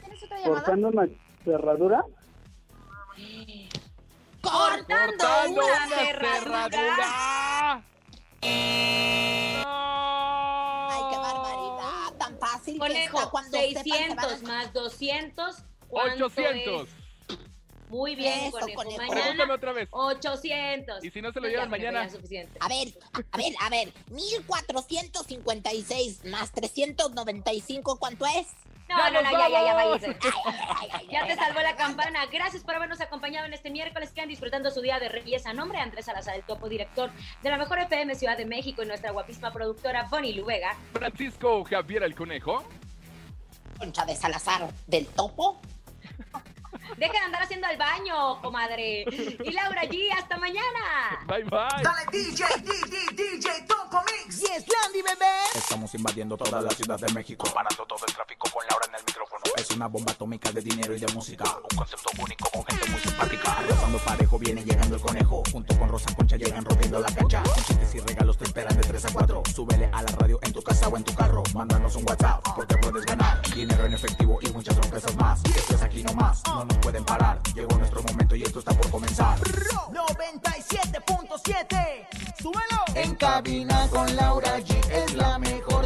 Speaker 5: ¿tienes otra
Speaker 16: Cortando una cerradura.
Speaker 4: Cortando,
Speaker 6: Cortando
Speaker 4: una,
Speaker 6: una
Speaker 4: cerradura.
Speaker 6: cerradura.
Speaker 5: ay, qué barbaridad. Tan fácil que
Speaker 4: Conejo,
Speaker 5: está cuando sepan que van a-
Speaker 4: 600 más 200. ¿cuánto
Speaker 6: 800.
Speaker 4: es? Muy bien,
Speaker 5: Eso,
Speaker 4: conejo.
Speaker 5: conejo.
Speaker 4: Mañana
Speaker 6: otra vez.
Speaker 4: 800.
Speaker 6: Y si no se lo llevan mañana.
Speaker 4: ya suficiente.
Speaker 5: A ver, a ver, a ver. 1456 más 395, ¿cuánto es?
Speaker 4: No,
Speaker 6: ¡Ya
Speaker 4: no, no, ya, ya, ya, váyase. Ya te salvó la campana. Gracias por habernos acompañado en este miércoles. Quedan disfrutando su día de Reyes a nombre de Andrés Salazar, el topo director de la mejor FM Ciudad de México y nuestra guapísima productora Bonnie Luvega.
Speaker 6: Francisco Javier el Conejo.
Speaker 5: Concha de Salazar del Topo.
Speaker 4: Deja de andar haciendo al baño, comadre. Y Laura G, hasta mañana.
Speaker 6: Bye bye.
Speaker 2: Dale DJ, DJ, DJ, Toco Mix. Yes, Landy, bebé.
Speaker 3: Estamos invadiendo toda la ciudad de México, parando todo el tráfico con Laura en el micrófono. Es una bomba atómica de dinero y de música, un concepto único con gente muy simpática. Arrasando parejo viene llegando el conejo, junto con Rosa Concha llegan rompiendo la cancha. Con chistes y regalos te esperan de 3 a 4. Súbele a la radio en tu casa o en tu carro, mándanos un WhatsApp porque puedes ganar dinero en efectivo y muchas sorpresas más. Esto es aquí nomás, no nos pueden parar. Llegó nuestro momento y esto está por comenzar.
Speaker 2: 97.7. Súbelo.
Speaker 3: En cabina con Laura G es la mejor,